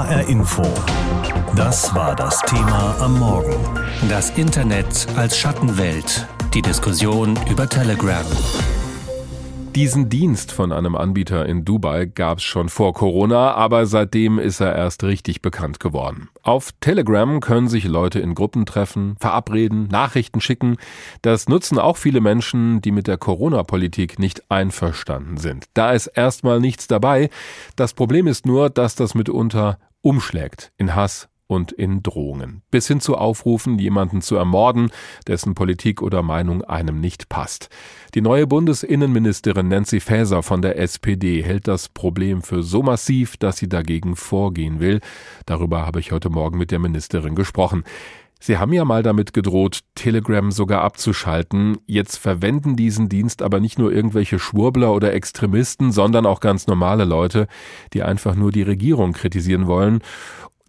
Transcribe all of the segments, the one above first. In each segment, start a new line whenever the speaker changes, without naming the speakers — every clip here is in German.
HR Info. Das war das Thema am Morgen.
Das Internet als Schattenwelt. Die Diskussion über Telegram.
Diesen Dienst von einem Anbieter in Dubai gab es schon vor Corona, aber seitdem ist er erst richtig bekannt geworden. Auf Telegram können sich Leute in Gruppen treffen, verabreden, Nachrichten schicken. Das nutzen auch viele Menschen, die mit der Corona-Politik nicht einverstanden sind. Da ist erstmal nichts dabei. Das Problem ist nur, dass das mitunter umschlägt in Hass, und in Drohungen. Bis hin zu Aufrufen, jemanden zu ermorden, dessen Politik oder Meinung einem nicht passt. Die neue Bundesinnenministerin Nancy Faeser von der SPD hält das Problem für so massiv, dass sie dagegen vorgehen will. Darüber habe ich heute Morgen mit der Ministerin gesprochen. Sie haben ja mal damit gedroht, Telegram sogar abzuschalten. Jetzt verwenden diesen Dienst aber nicht nur irgendwelche Schwurbler oder Extremisten, sondern auch ganz normale Leute, die einfach nur die Regierung kritisieren wollen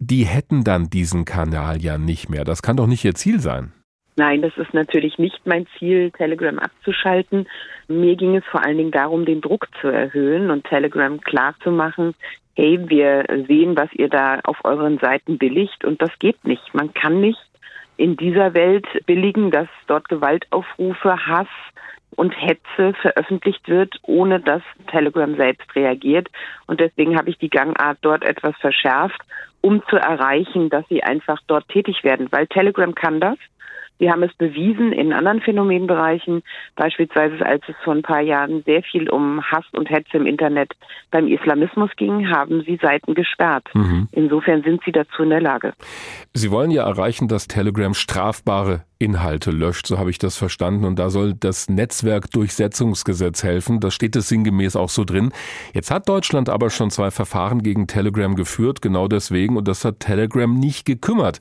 die hätten dann diesen Kanal ja nicht mehr. Das kann doch nicht ihr Ziel sein.
Nein, das ist natürlich nicht mein Ziel, Telegram abzuschalten. Mir ging es vor allen Dingen darum, den Druck zu erhöhen und Telegram klarzumachen, hey, wir sehen, was ihr da auf euren Seiten billigt und das geht nicht. Man kann nicht in dieser Welt billigen, dass dort Gewaltaufrufe, Hass, und Hetze veröffentlicht wird, ohne dass Telegram selbst reagiert. Und deswegen habe ich die Gangart dort etwas verschärft um zu erreichen, dass sie einfach dort tätig werden, weil Telegram kann das. Sie haben es bewiesen in anderen Phänomenbereichen, beispielsweise als es vor ein paar Jahren sehr viel um Hass und Hetze im Internet beim Islamismus ging, haben sie Seiten gesperrt. Mhm. Insofern sind sie dazu in der Lage.
Sie wollen ja erreichen, dass Telegram strafbare Inhalte löscht, so habe ich das verstanden. Und da soll das Netzwerkdurchsetzungsgesetz helfen. Das steht es sinngemäß auch so drin. Jetzt hat Deutschland aber schon zwei Verfahren gegen Telegram geführt, genau deswegen. Und das hat Telegram nicht gekümmert.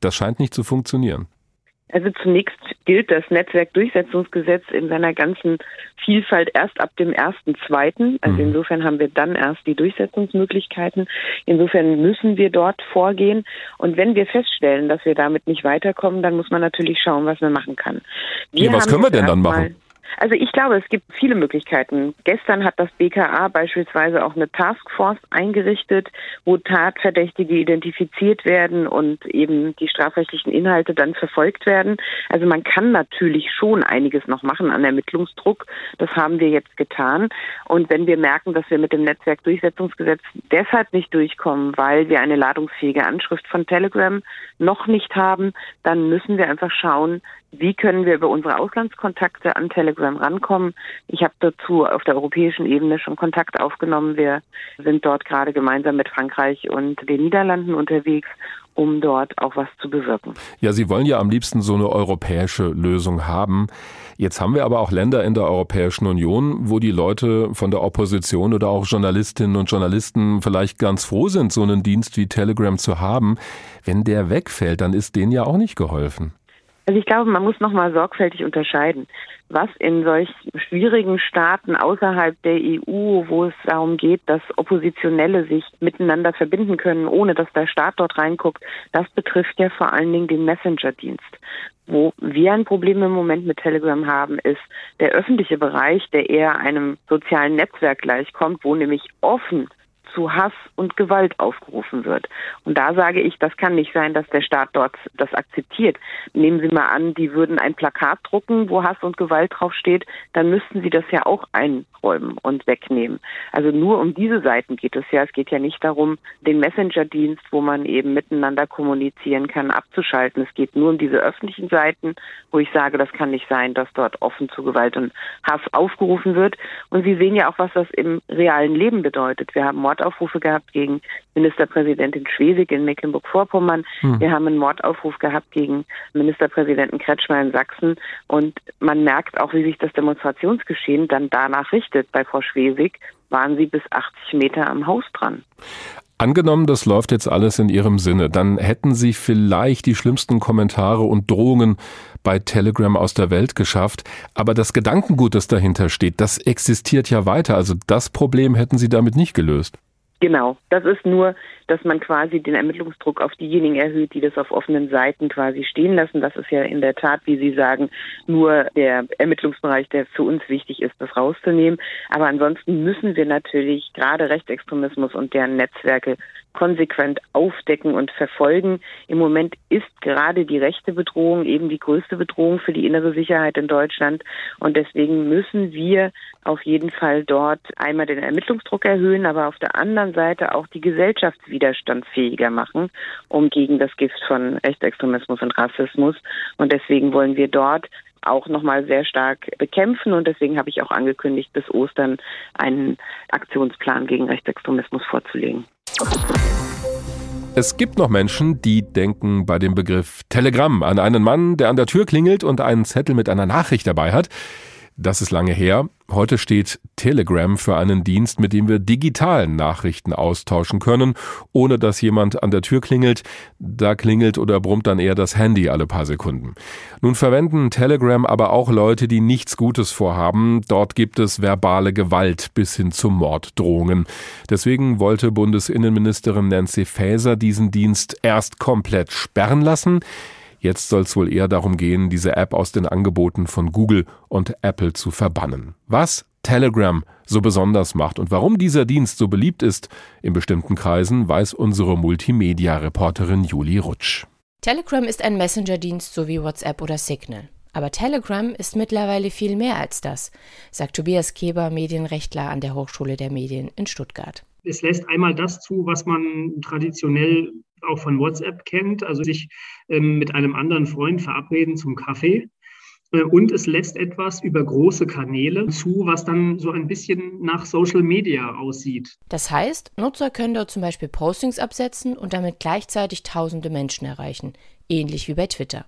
Das scheint nicht zu funktionieren.
Also zunächst gilt das Netzwerkdurchsetzungsgesetz in seiner ganzen Vielfalt erst ab dem 1.2. Also mhm. insofern haben wir dann erst die Durchsetzungsmöglichkeiten. Insofern müssen wir dort vorgehen. Und wenn wir feststellen, dass wir damit nicht weiterkommen, dann muss man natürlich schauen, was man machen kann.
Wir ja, was können wir denn dann machen?
Also ich glaube, es gibt viele Möglichkeiten. Gestern hat das BKA beispielsweise auch eine Taskforce eingerichtet, wo Tatverdächtige identifiziert werden und eben die strafrechtlichen Inhalte dann verfolgt werden. Also man kann natürlich schon einiges noch machen an Ermittlungsdruck. Das haben wir jetzt getan. Und wenn wir merken, dass wir mit dem Netzwerkdurchsetzungsgesetz deshalb nicht durchkommen, weil wir eine ladungsfähige Anschrift von Telegram noch nicht haben, dann müssen wir einfach schauen, wie können wir über unsere Auslandskontakte an Telegram rankommen. Ich habe dazu auf der europäischen Ebene schon Kontakt aufgenommen. Wir sind dort gerade gemeinsam mit Frankreich und den Niederlanden unterwegs um dort auch was zu bewirken.
Ja, Sie wollen ja am liebsten so eine europäische Lösung haben. Jetzt haben wir aber auch Länder in der Europäischen Union, wo die Leute von der Opposition oder auch Journalistinnen und Journalisten vielleicht ganz froh sind, so einen Dienst wie Telegram zu haben. Wenn der wegfällt, dann ist denen ja auch nicht geholfen.
Also ich glaube, man muss nochmal sorgfältig unterscheiden, was in solch schwierigen Staaten außerhalb der EU, wo es darum geht, dass Oppositionelle sich miteinander verbinden können, ohne dass der Staat dort reinguckt, das betrifft ja vor allen Dingen den Messenger-Dienst. Wo wir ein Problem im Moment mit Telegram haben, ist der öffentliche Bereich, der eher einem sozialen Netzwerk gleichkommt, wo nämlich offen zu Hass und Gewalt aufgerufen wird. Und da sage ich, das kann nicht sein, dass der Staat dort das akzeptiert. Nehmen Sie mal an, die würden ein Plakat drucken, wo Hass und Gewalt draufsteht, dann müssten sie das ja auch einräumen und wegnehmen. Also nur um diese Seiten geht es ja. Es geht ja nicht darum, den Messenger-Dienst, wo man eben miteinander kommunizieren kann, abzuschalten. Es geht nur um diese öffentlichen Seiten, wo ich sage, das kann nicht sein, dass dort offen zu Gewalt und Hass aufgerufen wird. Und Sie sehen ja auch, was das im realen Leben bedeutet. Wir haben Mord Mordaufrufe gehabt gegen Ministerpräsidentin Schwesig in Mecklenburg-Vorpommern. Hm. Wir haben einen Mordaufruf gehabt gegen Ministerpräsidenten Kretschmer in Sachsen. Und man merkt auch, wie sich das Demonstrationsgeschehen dann danach richtet. Bei Frau Schwesig waren sie bis 80 Meter am Haus dran.
Angenommen, das läuft jetzt alles in Ihrem Sinne, dann hätten Sie vielleicht die schlimmsten Kommentare und Drohungen bei Telegram aus der Welt geschafft. Aber das Gedankengut, das dahinter steht, das existiert ja weiter. Also das Problem hätten Sie damit nicht gelöst.
Genau, das ist nur, dass man quasi den Ermittlungsdruck auf diejenigen erhöht, die das auf offenen Seiten quasi stehen lassen. Das ist ja in der Tat, wie Sie sagen, nur der Ermittlungsbereich, der für uns wichtig ist, das rauszunehmen. Aber ansonsten müssen wir natürlich gerade Rechtsextremismus und deren Netzwerke konsequent aufdecken und verfolgen. Im Moment ist gerade die rechte Bedrohung eben die größte Bedrohung für die innere Sicherheit in Deutschland. Und deswegen müssen wir auf jeden Fall dort einmal den Ermittlungsdruck erhöhen, aber auf der anderen Seite auch die Gesellschaft widerstandsfähiger machen, um gegen das Gift von Rechtsextremismus und Rassismus. Und deswegen wollen wir dort auch nochmal sehr stark bekämpfen. Und deswegen habe ich auch angekündigt, bis Ostern einen Aktionsplan gegen Rechtsextremismus vorzulegen.
Es gibt noch Menschen, die denken bei dem Begriff Telegramm an einen Mann, der an der Tür klingelt und einen Zettel mit einer Nachricht dabei hat. Das ist lange her. Heute steht Telegram für einen Dienst, mit dem wir digitalen Nachrichten austauschen können, ohne dass jemand an der Tür klingelt. Da klingelt oder brummt dann eher das Handy alle paar Sekunden. Nun verwenden Telegram aber auch Leute, die nichts Gutes vorhaben. Dort gibt es verbale Gewalt bis hin zu Morddrohungen. Deswegen wollte Bundesinnenministerin Nancy Faeser diesen Dienst erst komplett sperren lassen. Jetzt soll es wohl eher darum gehen, diese App aus den Angeboten von Google und Apple zu verbannen. Was Telegram so besonders macht und warum dieser Dienst so beliebt ist in bestimmten Kreisen, weiß unsere Multimedia-Reporterin Julie Rutsch.
Telegram ist ein Messenger-Dienst so wie WhatsApp oder Signal. Aber Telegram ist mittlerweile viel mehr als das, sagt Tobias Keber, Medienrechtler an der Hochschule der Medien in Stuttgart.
Es lässt einmal das zu, was man traditionell auch von WhatsApp kennt, also sich ähm, mit einem anderen Freund verabreden zum Kaffee. Äh, und es lässt etwas über große Kanäle zu, was dann so ein bisschen nach Social Media aussieht.
Das heißt, Nutzer können dort zum Beispiel Postings absetzen und damit gleichzeitig tausende Menschen erreichen, ähnlich wie bei Twitter.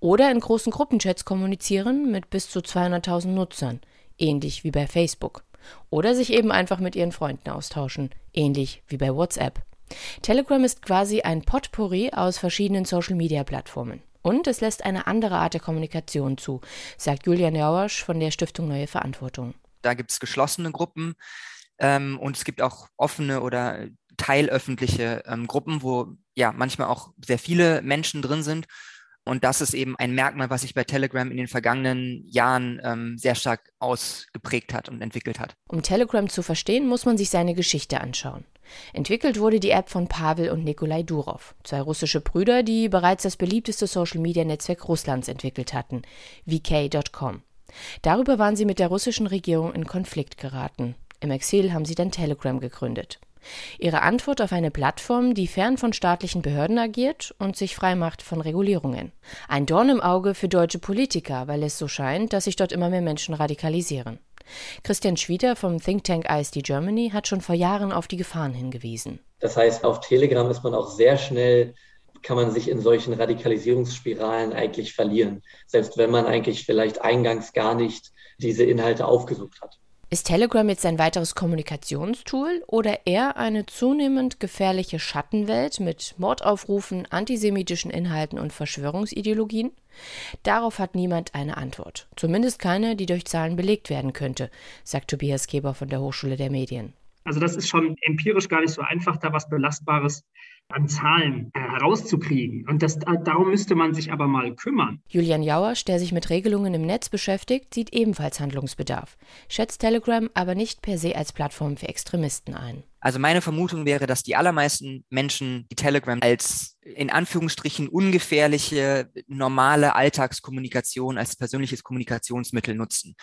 Oder in großen Gruppenchats kommunizieren mit bis zu 200.000 Nutzern, ähnlich wie bei Facebook. Oder sich eben einfach mit ihren Freunden austauschen, ähnlich wie bei WhatsApp. Telegram ist quasi ein Potpourri aus verschiedenen Social-Media-Plattformen. Und es lässt eine andere Art der Kommunikation zu, sagt Julian Jauersch von der Stiftung Neue Verantwortung.
Da gibt es geschlossene Gruppen ähm, und es gibt auch offene oder teilöffentliche ähm, Gruppen, wo ja manchmal auch sehr viele Menschen drin sind. Und das ist eben ein Merkmal, was sich bei Telegram in den vergangenen Jahren ähm, sehr stark ausgeprägt hat und entwickelt hat.
Um Telegram zu verstehen, muss man sich seine Geschichte anschauen. Entwickelt wurde die App von Pavel und Nikolai Durov, zwei russische Brüder, die bereits das beliebteste Social-Media-Netzwerk Russlands entwickelt hatten, vk.com. Darüber waren sie mit der russischen Regierung in Konflikt geraten. Im Exil haben sie dann Telegram gegründet. Ihre Antwort auf eine Plattform, die fern von staatlichen Behörden agiert und sich frei macht von Regulierungen. Ein Dorn im Auge für deutsche Politiker, weil es so scheint, dass sich dort immer mehr Menschen radikalisieren. Christian Schwieder vom Think Tank ISD Germany hat schon vor Jahren auf die Gefahren hingewiesen.
Das heißt, auf Telegram ist man auch sehr schnell kann man sich in solchen Radikalisierungsspiralen eigentlich verlieren, selbst wenn man eigentlich vielleicht eingangs gar nicht diese Inhalte aufgesucht hat.
Ist Telegram jetzt ein weiteres Kommunikationstool oder eher eine zunehmend gefährliche Schattenwelt mit Mordaufrufen, antisemitischen Inhalten und Verschwörungsideologien? Darauf hat niemand eine Antwort. Zumindest keine, die durch Zahlen belegt werden könnte, sagt Tobias Keber von der Hochschule der Medien.
Also das ist schon empirisch gar nicht so einfach, da was Belastbares an Zahlen äh, herauszukriegen. Und das, äh, darum müsste man sich aber mal kümmern.
Julian Jauersch, der sich mit Regelungen im Netz beschäftigt, sieht ebenfalls Handlungsbedarf, schätzt Telegram aber nicht per se als Plattform für Extremisten ein.
Also meine Vermutung wäre, dass die allermeisten Menschen die Telegram als in Anführungsstrichen ungefährliche, normale Alltagskommunikation als persönliches Kommunikationsmittel nutzen.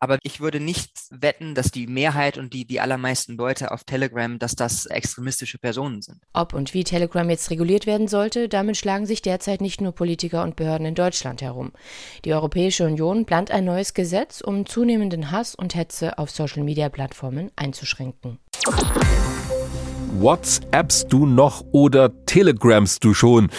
Aber ich würde nicht wetten, dass die Mehrheit und die, die allermeisten Leute auf Telegram, dass das extremistische Personen sind.
Ob und wie Telegram jetzt reguliert werden sollte, damit schlagen sich derzeit nicht nur Politiker und Behörden in Deutschland herum. Die Europäische Union plant ein neues Gesetz, um zunehmenden Hass und Hetze auf Social-Media-Plattformen einzuschränken.
WhatsAppst du noch oder Telegramst du schon?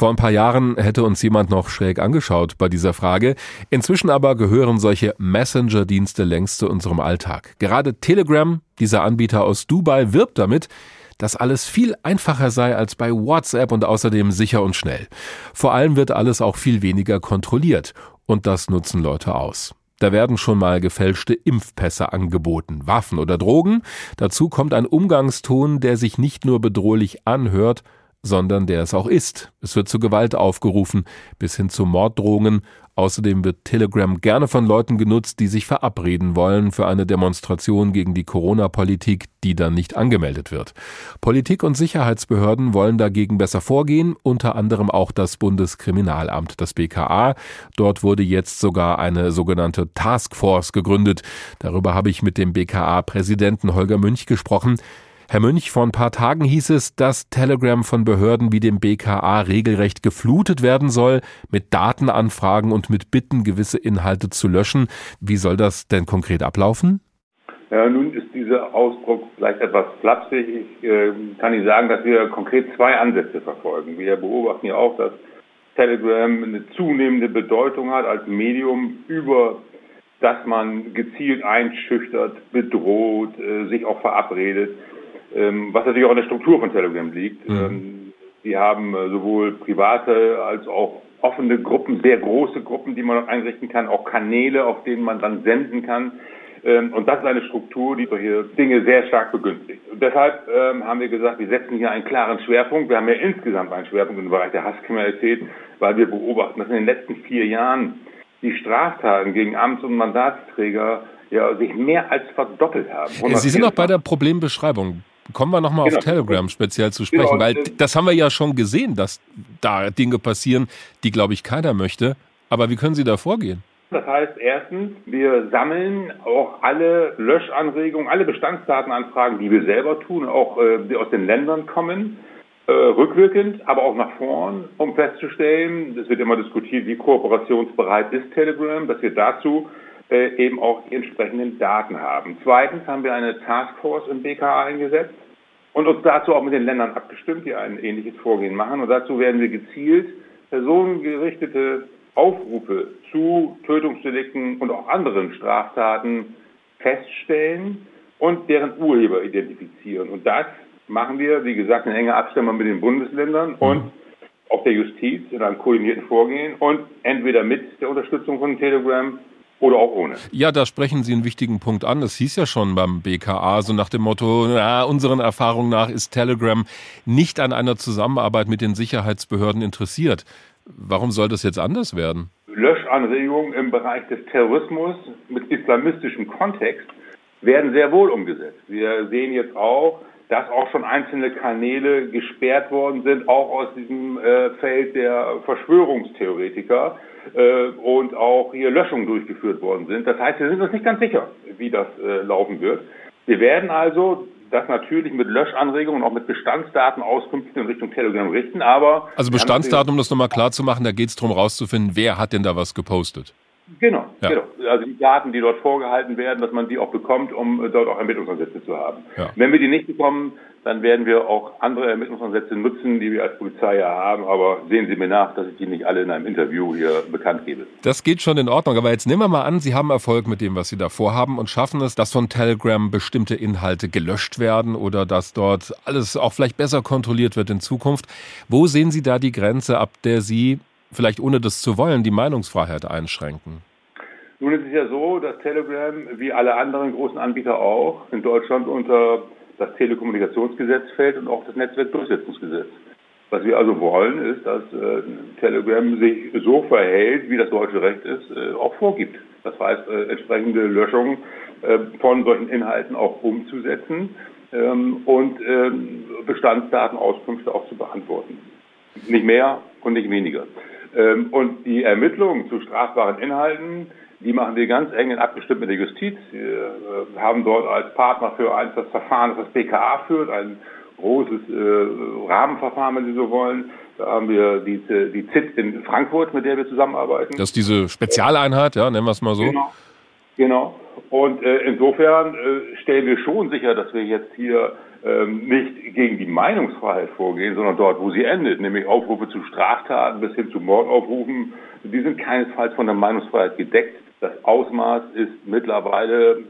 Vor ein paar Jahren hätte uns jemand noch schräg angeschaut bei dieser Frage. Inzwischen aber gehören solche Messenger-Dienste längst zu unserem Alltag. Gerade Telegram, dieser Anbieter aus Dubai, wirbt damit, dass alles viel einfacher sei als bei WhatsApp und außerdem sicher und schnell. Vor allem wird alles auch viel weniger kontrolliert. Und das nutzen Leute aus. Da werden schon mal gefälschte Impfpässe angeboten, Waffen oder Drogen. Dazu kommt ein Umgangston, der sich nicht nur bedrohlich anhört, sondern der es auch ist. Es wird zu Gewalt aufgerufen, bis hin zu Morddrohungen. Außerdem wird Telegram gerne von Leuten genutzt, die sich verabreden wollen für eine Demonstration gegen die Corona-Politik, die dann nicht angemeldet wird. Politik und Sicherheitsbehörden wollen dagegen besser vorgehen, unter anderem auch das Bundeskriminalamt, das BKA. Dort wurde jetzt sogar eine sogenannte Taskforce gegründet. Darüber habe ich mit dem BKA-Präsidenten Holger Münch gesprochen. Herr Münch, vor ein paar Tagen hieß es, dass Telegram von Behörden wie dem BKA regelrecht geflutet werden soll, mit Datenanfragen und mit Bitten, gewisse Inhalte zu löschen. Wie soll das denn konkret ablaufen?
Ja, nun ist dieser Ausdruck vielleicht etwas flapsig. Ich äh, kann Ihnen sagen, dass wir konkret zwei Ansätze verfolgen. Wir beobachten ja auch, dass Telegram eine zunehmende Bedeutung hat als Medium über das man gezielt einschüchtert, bedroht, äh, sich auch verabredet ähm, was natürlich auch in der Struktur von Telegram liegt. Mhm. Ähm, die haben äh, sowohl private als auch offene Gruppen, sehr große Gruppen, die man einrichten kann, auch Kanäle, auf denen man dann senden kann. Ähm, und das ist eine Struktur, die solche Dinge sehr stark begünstigt. Und deshalb ähm, haben wir gesagt, wir setzen hier einen klaren Schwerpunkt. Wir haben ja insgesamt einen Schwerpunkt im Bereich der Hasskriminalität, weil wir beobachten, dass in den letzten vier Jahren die Straftaten gegen Amts- und Mandatsträger ja, sich mehr als verdoppelt haben.
Sie sind auch bei der Problembeschreibung. Kommen wir nochmal genau. auf Telegram speziell zu sprechen, genau. weil das haben wir ja schon gesehen, dass da Dinge passieren, die, glaube ich, keiner möchte. Aber wie können Sie da vorgehen?
Das heißt, erstens, wir sammeln auch alle Löschanregungen, alle Bestandsdatenanfragen, die wir selber tun, auch äh, die aus den Ländern kommen, äh, rückwirkend, aber auch nach vorn, um festzustellen, es wird immer diskutiert, wie kooperationsbereit ist Telegram, dass wir dazu äh, eben auch die entsprechenden Daten haben. Zweitens haben wir eine Taskforce im BKA eingesetzt und uns dazu auch mit den Ländern abgestimmt, die ein ähnliches Vorgehen machen. Und dazu werden wir gezielt personengerichtete Aufrufe zu Tötungsdelikten und auch anderen Straftaten feststellen und deren Urheber identifizieren. Und das machen wir, wie gesagt, in enger Abstimmung mit den Bundesländern und auch der Justiz in einem koordinierten Vorgehen und entweder mit der Unterstützung von Telegram oder auch ohne.
Ja, da sprechen Sie einen wichtigen Punkt an. Es hieß ja schon beim BKA so nach dem Motto, na, unseren Erfahrungen nach ist Telegram nicht an einer Zusammenarbeit mit den Sicherheitsbehörden interessiert. Warum soll das jetzt anders werden?
Löschanregungen im Bereich des Terrorismus mit islamistischem Kontext werden sehr wohl umgesetzt. Wir sehen jetzt auch, dass auch schon einzelne Kanäle gesperrt worden sind, auch aus diesem äh, Feld der Verschwörungstheoretiker äh, und auch hier Löschungen durchgeführt worden sind. Das heißt, wir sind uns nicht ganz sicher, wie das äh, laufen wird. Wir werden also das natürlich mit Löschanregungen und auch mit Bestandsdatenauskünften in Richtung Telegram richten, aber...
Also Bestandsdaten, um das nochmal klar zu machen, da geht es darum rauszufinden, wer hat denn da was gepostet?
Genau, ja. genau. Also die Daten, die dort vorgehalten werden, dass man die auch bekommt, um dort auch Ermittlungsansätze zu haben. Ja. Wenn wir die nicht bekommen, dann werden wir auch andere Ermittlungsansätze nutzen, die wir als Polizei ja haben. Aber sehen Sie mir nach, dass ich die nicht alle in einem Interview hier bekannt gebe.
Das geht schon in Ordnung. Aber jetzt nehmen wir mal an, Sie haben Erfolg mit dem, was Sie da vorhaben und schaffen es, dass von Telegram bestimmte Inhalte gelöscht werden oder dass dort alles auch vielleicht besser kontrolliert wird in Zukunft. Wo sehen Sie da die Grenze, ab der Sie vielleicht ohne das zu wollen, die Meinungsfreiheit einschränken?
Nun ist es ja so, dass Telegram, wie alle anderen großen Anbieter auch, in Deutschland unter das Telekommunikationsgesetz fällt und auch das Netzwerkdurchsetzungsgesetz. Was wir also wollen, ist, dass äh, Telegram sich so verhält, wie das deutsche Recht ist, äh, auch vorgibt. Das heißt, äh, entsprechende Löschungen äh, von solchen Inhalten auch umzusetzen ähm, und ähm, Bestandsdatenauskünfte auch zu beantworten. Nicht mehr und nicht weniger. Ähm, und die Ermittlungen zu strafbaren Inhalten, die machen wir ganz eng in abgestimmt mit der Justiz. Wir äh, haben dort als Partner für eins das Verfahren, das das BKA führt, ein großes äh, Rahmenverfahren, wenn Sie so wollen. Da haben wir die, die ZIT in Frankfurt, mit der wir zusammenarbeiten.
Das ist diese Spezialeinheit, ja, nennen wir es mal so.
Genau. genau. Und äh, insofern stellen wir schon sicher, dass wir jetzt hier nicht gegen die Meinungsfreiheit vorgehen, sondern dort, wo sie endet, nämlich Aufrufe zu Straftaten bis hin zu Mordaufrufen, die sind keinesfalls von der Meinungsfreiheit gedeckt. Das Ausmaß ist mittlerweile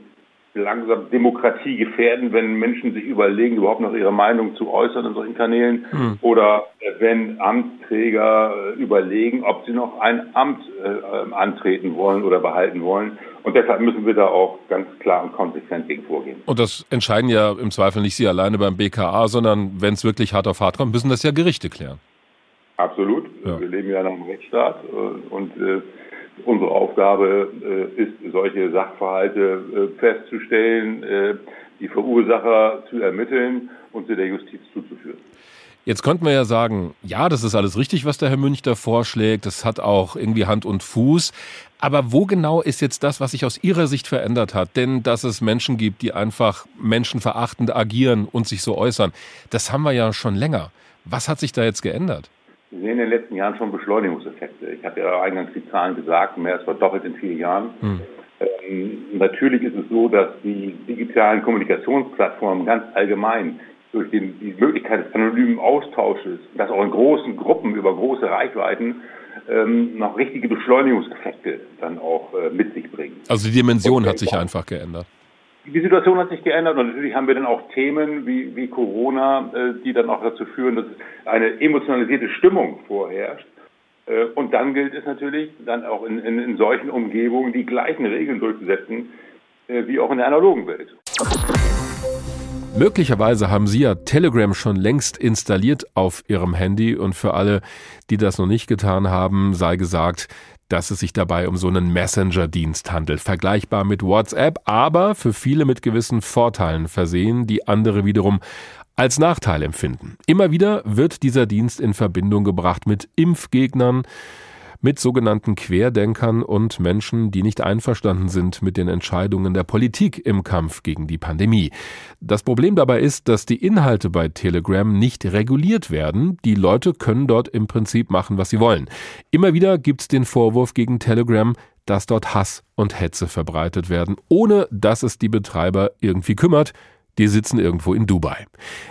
langsam Demokratie gefährden, wenn Menschen sich überlegen, überhaupt noch ihre Meinung zu äußern in solchen Kanälen mhm. oder wenn Amtsträger äh, überlegen, ob sie noch ein Amt äh, antreten wollen oder behalten wollen. Und deshalb müssen wir da auch ganz klar und konsequent gegen vorgehen.
Und das entscheiden ja im Zweifel nicht Sie alleine beim BKA, sondern wenn es wirklich hart auf hart kommt, müssen das ja Gerichte klären.
Absolut. Ja. Wir leben ja in einem Rechtsstaat äh, und äh, unsere Aufgabe äh, ist, solche Sachverhalte äh, festzustellen, äh, die Verursacher zu ermitteln und sie der Justiz zuzuführen.
Jetzt könnten wir ja sagen, ja, das ist alles richtig, was der Herr Münch da vorschlägt. Das hat auch irgendwie Hand und Fuß. Aber wo genau ist jetzt das, was sich aus Ihrer Sicht verändert hat? Denn dass es Menschen gibt, die einfach menschenverachtend agieren und sich so äußern, das haben wir ja schon länger. Was hat sich da jetzt geändert?
Wir sehen in den letzten Jahren schon Beschleunigungseffekte. Ich habe ja eingangs die Zahlen gesagt, mehr als verdoppelt in vier Jahren. Hm. Ähm, natürlich ist es so, dass die digitalen Kommunikationsplattformen ganz allgemein durch den, die Möglichkeit des anonymen Austausches, das auch in großen Gruppen über große Reichweiten, ähm, noch richtige Beschleunigungseffekte dann auch äh, mit sich bringen.
Also die Dimension hat sich einfach geändert.
Die Situation hat sich geändert und natürlich haben wir dann auch Themen wie, wie Corona, äh, die dann auch dazu führen, dass eine emotionalisierte Stimmung vorherrscht. Äh, und dann gilt es natürlich, dann auch in, in, in solchen Umgebungen die gleichen Regeln durchzusetzen, äh, wie auch in der analogen Welt.
Möglicherweise haben Sie ja Telegram schon längst installiert auf Ihrem Handy. Und für alle, die das noch nicht getan haben, sei gesagt, dass es sich dabei um so einen Messenger-Dienst handelt, vergleichbar mit WhatsApp, aber für viele mit gewissen Vorteilen versehen, die andere wiederum als Nachteil empfinden. Immer wieder wird dieser Dienst in Verbindung gebracht mit Impfgegnern, mit sogenannten Querdenkern und Menschen, die nicht einverstanden sind mit den Entscheidungen der Politik im Kampf gegen die Pandemie. Das Problem dabei ist, dass die Inhalte bei Telegram nicht reguliert werden. Die Leute können dort im Prinzip machen, was sie wollen. Immer wieder gibt es den Vorwurf gegen Telegram, dass dort Hass und Hetze verbreitet werden, ohne dass es die Betreiber irgendwie kümmert. Die sitzen irgendwo in Dubai.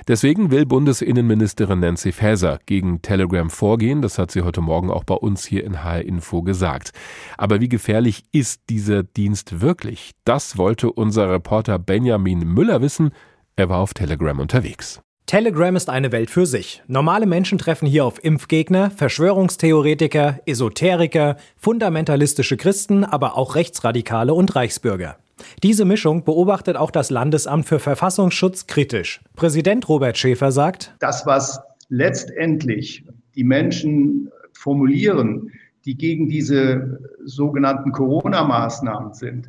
Deswegen will Bundesinnenministerin Nancy Faeser gegen Telegram vorgehen. Das hat sie heute Morgen auch bei uns hier in HR Info gesagt. Aber wie gefährlich ist dieser Dienst wirklich? Das wollte unser Reporter Benjamin Müller wissen. Er war auf Telegram unterwegs.
Telegram ist eine Welt für sich. Normale Menschen treffen hier auf Impfgegner, Verschwörungstheoretiker, Esoteriker, fundamentalistische Christen, aber auch Rechtsradikale und Reichsbürger. Diese Mischung beobachtet auch das Landesamt für Verfassungsschutz kritisch. Präsident Robert Schäfer sagt,
das, was letztendlich die Menschen formulieren, die gegen diese sogenannten Corona-Maßnahmen sind,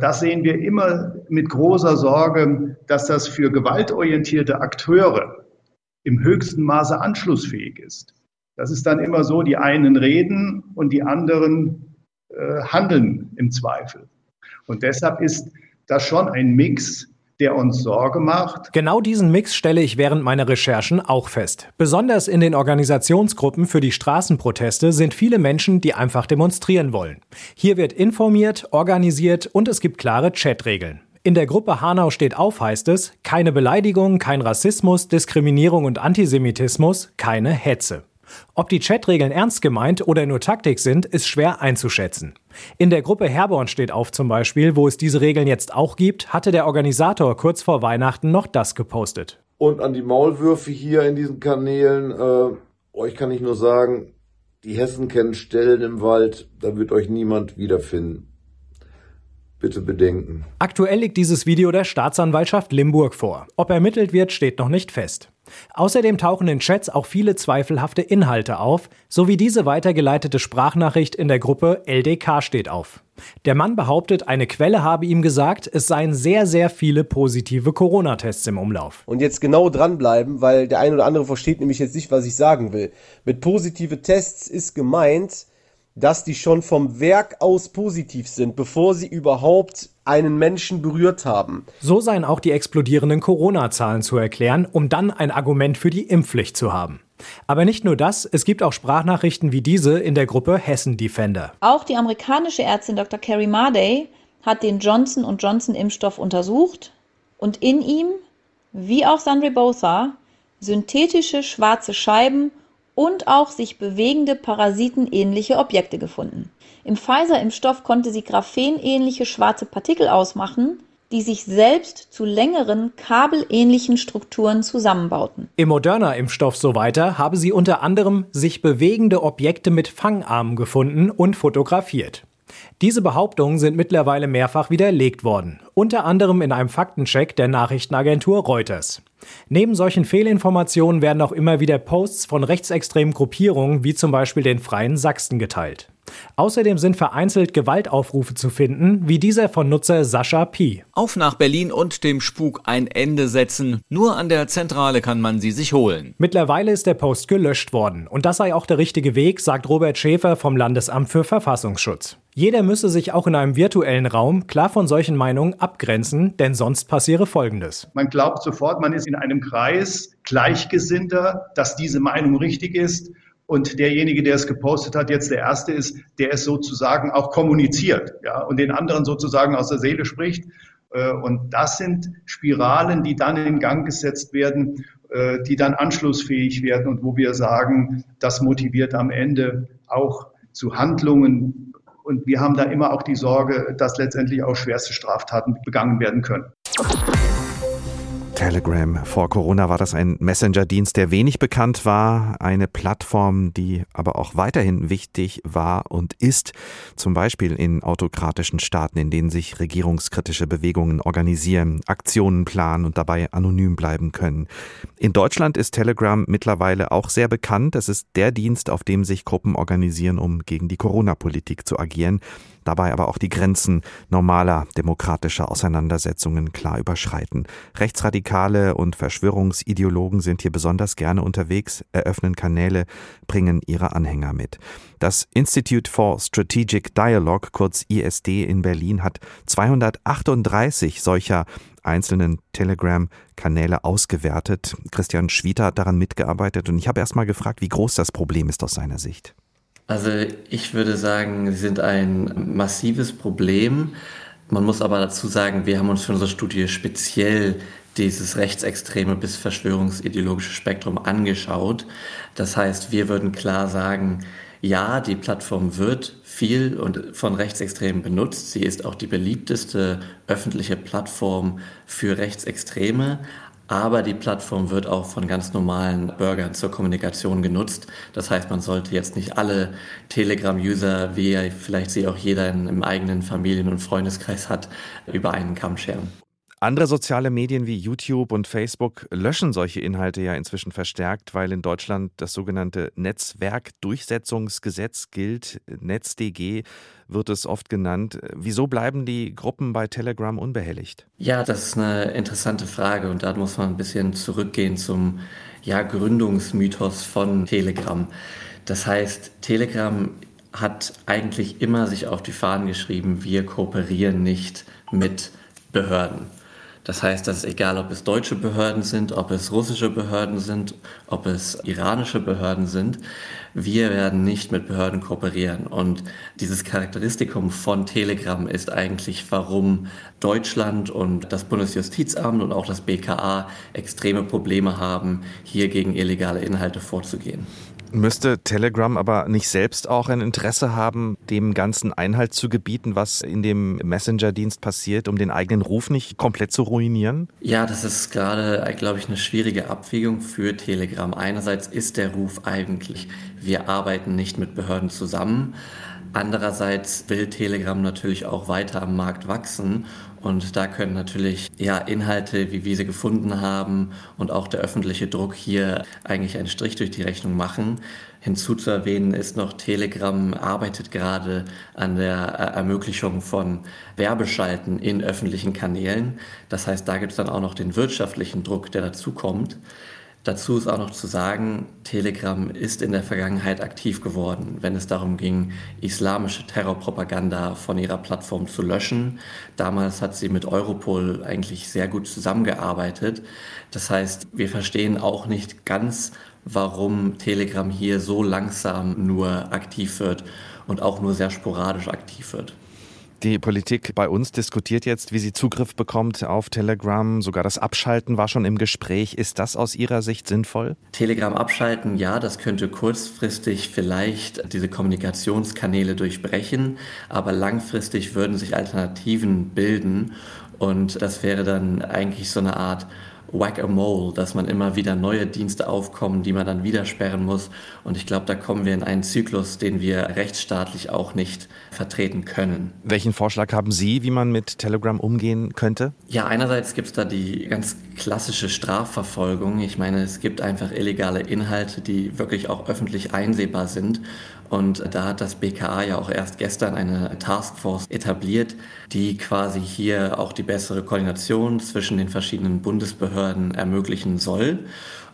das sehen wir immer mit großer Sorge, dass das für gewaltorientierte Akteure im höchsten Maße anschlussfähig ist. Das ist dann immer so, die einen reden und die anderen äh, handeln im Zweifel. Und deshalb ist das schon ein Mix, der uns Sorge macht.
Genau diesen Mix stelle ich während meiner Recherchen auch fest. Besonders in den Organisationsgruppen für die Straßenproteste sind viele Menschen, die einfach demonstrieren wollen. Hier wird informiert, organisiert und es gibt klare Chatregeln. In der Gruppe Hanau steht auf heißt es, keine Beleidigung, kein Rassismus, Diskriminierung und Antisemitismus, keine Hetze. Ob die Chatregeln ernst gemeint oder nur Taktik sind, ist schwer einzuschätzen. In der Gruppe Herborn steht auf zum Beispiel, wo es diese Regeln jetzt auch gibt, hatte der Organisator kurz vor Weihnachten noch das gepostet.
Und an die Maulwürfe hier in diesen Kanälen, äh, euch kann ich nur sagen, die Hessen kennen Stellen im Wald, da wird euch niemand wiederfinden. Bitte bedenken.
Aktuell liegt dieses Video der Staatsanwaltschaft Limburg vor. Ob ermittelt wird, steht noch nicht fest. Außerdem tauchen in Chats auch viele zweifelhafte Inhalte auf, sowie diese weitergeleitete Sprachnachricht in der Gruppe LDK steht auf. Der Mann behauptet, eine Quelle habe ihm gesagt, es seien sehr, sehr viele positive Corona-Tests im Umlauf.
Und jetzt genau dranbleiben, weil der ein oder andere versteht nämlich jetzt nicht, was ich sagen will. Mit positive Tests ist gemeint, dass die schon vom Werk aus positiv sind, bevor sie überhaupt einen Menschen berührt haben.
So seien auch die explodierenden Corona-Zahlen zu erklären, um dann ein Argument für die Impfpflicht zu haben. Aber nicht nur das, es gibt auch Sprachnachrichten wie diese in der Gruppe Hessen Defender.
Auch die amerikanische Ärztin Dr. Carrie Marday hat den Johnson Johnson Impfstoff untersucht und in ihm, wie auch Sandra Botha, synthetische schwarze Scheiben und auch sich bewegende parasitenähnliche Objekte gefunden. Im Pfizer-Impfstoff konnte sie graphenähnliche schwarze Partikel ausmachen, die sich selbst zu längeren kabelähnlichen Strukturen zusammenbauten.
Im Moderna-Impfstoff so weiter habe sie unter anderem sich bewegende Objekte mit Fangarmen gefunden und fotografiert. Diese Behauptungen sind mittlerweile mehrfach widerlegt worden, unter anderem in einem Faktencheck der Nachrichtenagentur Reuters. Neben solchen Fehlinformationen werden auch immer wieder Posts von rechtsextremen Gruppierungen wie zum Beispiel den Freien Sachsen geteilt. Außerdem sind vereinzelt Gewaltaufrufe zu finden, wie dieser von Nutzer Sascha P.
Auf nach Berlin und dem Spuk ein Ende setzen. Nur an der Zentrale kann man sie sich holen.
Mittlerweile ist der Post gelöscht worden. Und das sei auch der richtige Weg, sagt Robert Schäfer vom Landesamt für Verfassungsschutz. Jeder müsse sich auch in einem virtuellen Raum klar von solchen Meinungen abgrenzen, denn sonst passiere Folgendes.
Man glaubt sofort, man ist in einem Kreis Gleichgesinnter, dass diese Meinung richtig ist und derjenige, der es gepostet hat, jetzt der Erste ist, der es sozusagen auch kommuniziert ja, und den anderen sozusagen aus der Seele spricht. Äh, und das sind Spiralen, die dann in Gang gesetzt werden, äh, die dann anschlussfähig werden und wo wir sagen, das motiviert am Ende auch zu Handlungen. Und wir haben da immer auch die Sorge, dass letztendlich auch schwerste Straftaten begangen werden können.
Telegram. Vor Corona war das ein Messenger-Dienst, der wenig bekannt war, eine Plattform, die aber auch weiterhin wichtig war und ist, zum Beispiel in autokratischen Staaten, in denen sich regierungskritische Bewegungen organisieren, Aktionen planen und dabei anonym bleiben können. In Deutschland ist Telegram mittlerweile auch sehr bekannt. Es ist der Dienst, auf dem sich Gruppen organisieren, um gegen die Corona-Politik zu agieren dabei aber auch die Grenzen normaler demokratischer Auseinandersetzungen klar überschreiten. Rechtsradikale und Verschwörungsideologen sind hier besonders gerne unterwegs, eröffnen Kanäle, bringen ihre Anhänger mit. Das Institute for Strategic Dialogue, kurz ISD in Berlin, hat 238 solcher einzelnen Telegram-Kanäle ausgewertet. Christian Schwieter hat daran mitgearbeitet und ich habe erst mal gefragt, wie groß das Problem ist aus seiner Sicht.
Also ich würde sagen, sie sind ein massives Problem. Man muss aber dazu sagen, wir haben uns für unsere Studie speziell dieses rechtsextreme bis verschwörungsideologische Spektrum angeschaut. Das heißt, wir würden klar sagen, ja, die Plattform wird viel und von Rechtsextremen benutzt. Sie ist auch die beliebteste öffentliche Plattform für Rechtsextreme aber die Plattform wird auch von ganz normalen Bürgern zur Kommunikation genutzt. Das heißt, man sollte jetzt nicht alle Telegram-User, wie vielleicht sie auch jeder im eigenen Familien- und Freundeskreis hat, über einen Kamm scheren.
Andere soziale Medien wie YouTube und Facebook löschen solche Inhalte ja inzwischen verstärkt, weil in Deutschland das sogenannte Netzwerkdurchsetzungsgesetz gilt. NetzDG wird es oft genannt. Wieso bleiben die Gruppen bei Telegram unbehelligt?
Ja, das ist eine interessante Frage und da muss man ein bisschen zurückgehen zum ja, Gründungsmythos von Telegram. Das heißt, Telegram hat eigentlich immer sich auf die Fahnen geschrieben, wir kooperieren nicht mit Behörden. Das heißt, dass egal, ob es deutsche Behörden sind, ob es russische Behörden sind, ob es iranische Behörden sind, wir werden nicht mit Behörden kooperieren. Und dieses Charakteristikum von Telegram ist eigentlich, warum Deutschland und das Bundesjustizamt und auch das BKA extreme Probleme haben, hier gegen illegale Inhalte vorzugehen.
Müsste Telegram aber nicht selbst auch ein Interesse haben, dem ganzen Einhalt zu gebieten, was in dem Messenger-Dienst passiert, um den eigenen Ruf nicht komplett zu ruinieren?
Ja, das ist gerade, glaube ich, eine schwierige Abwägung für Telegram. Einerseits ist der Ruf eigentlich, wir arbeiten nicht mit Behörden zusammen. Andererseits will Telegram natürlich auch weiter am Markt wachsen und da können natürlich ja Inhalte, wie wir sie gefunden haben und auch der öffentliche Druck hier eigentlich einen Strich durch die Rechnung machen. Hinzu zu erwähnen ist noch, Telegram arbeitet gerade an der Ermöglichung von Werbeschalten in öffentlichen Kanälen. Das heißt, da gibt es dann auch noch den wirtschaftlichen Druck, der dazu kommt. Dazu ist auch noch zu sagen, Telegram ist in der Vergangenheit aktiv geworden, wenn es darum ging, islamische Terrorpropaganda von ihrer Plattform zu löschen. Damals hat sie mit Europol eigentlich sehr gut zusammengearbeitet. Das heißt, wir verstehen auch nicht ganz, warum Telegram hier so langsam nur aktiv wird und auch nur sehr sporadisch aktiv wird.
Die Politik bei uns diskutiert jetzt, wie sie Zugriff bekommt auf Telegram. Sogar das Abschalten war schon im Gespräch. Ist das aus Ihrer Sicht sinnvoll?
Telegram abschalten, ja, das könnte kurzfristig vielleicht diese Kommunikationskanäle durchbrechen, aber langfristig würden sich Alternativen bilden Und das wäre dann eigentlich so eine Art Whack-a-Mole, dass man immer wieder neue Dienste aufkommen, die man dann wieder sperren muss. Und ich glaube, da kommen wir in einen Zyklus, den wir rechtsstaatlich auch nicht vertreten können.
Welchen Vorschlag haben Sie, wie man mit Telegram umgehen könnte?
Ja, einerseits gibt es da die ganz klassische Strafverfolgung. Ich meine, es gibt einfach illegale Inhalte, die wirklich auch öffentlich einsehbar sind. Und da hat das BKA ja auch erst gestern eine Taskforce etabliert, die quasi hier auch die bessere Koordination zwischen den verschiedenen Bundesbehörden ermöglichen soll.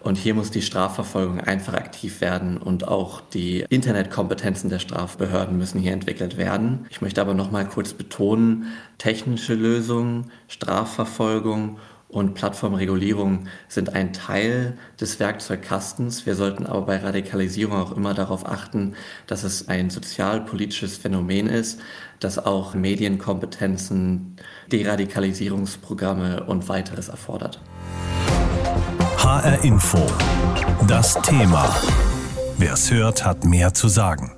Und hier muss die Strafverfolgung einfach aktiv werden und auch die Internetkompetenzen der Strafbehörden müssen hier entwickelt werden. Ich möchte aber noch mal kurz betonen, technische Lösungen, Strafverfolgung und Plattformregulierung sind ein Teil des Werkzeugkastens. Wir sollten aber bei Radikalisierung auch immer darauf achten, dass es ein sozialpolitisches Phänomen ist, das auch Medienkompetenzen, Deradikalisierungsprogramme und weiteres erfordert.
HR Info. Das Thema. Wer es hört, hat mehr zu sagen.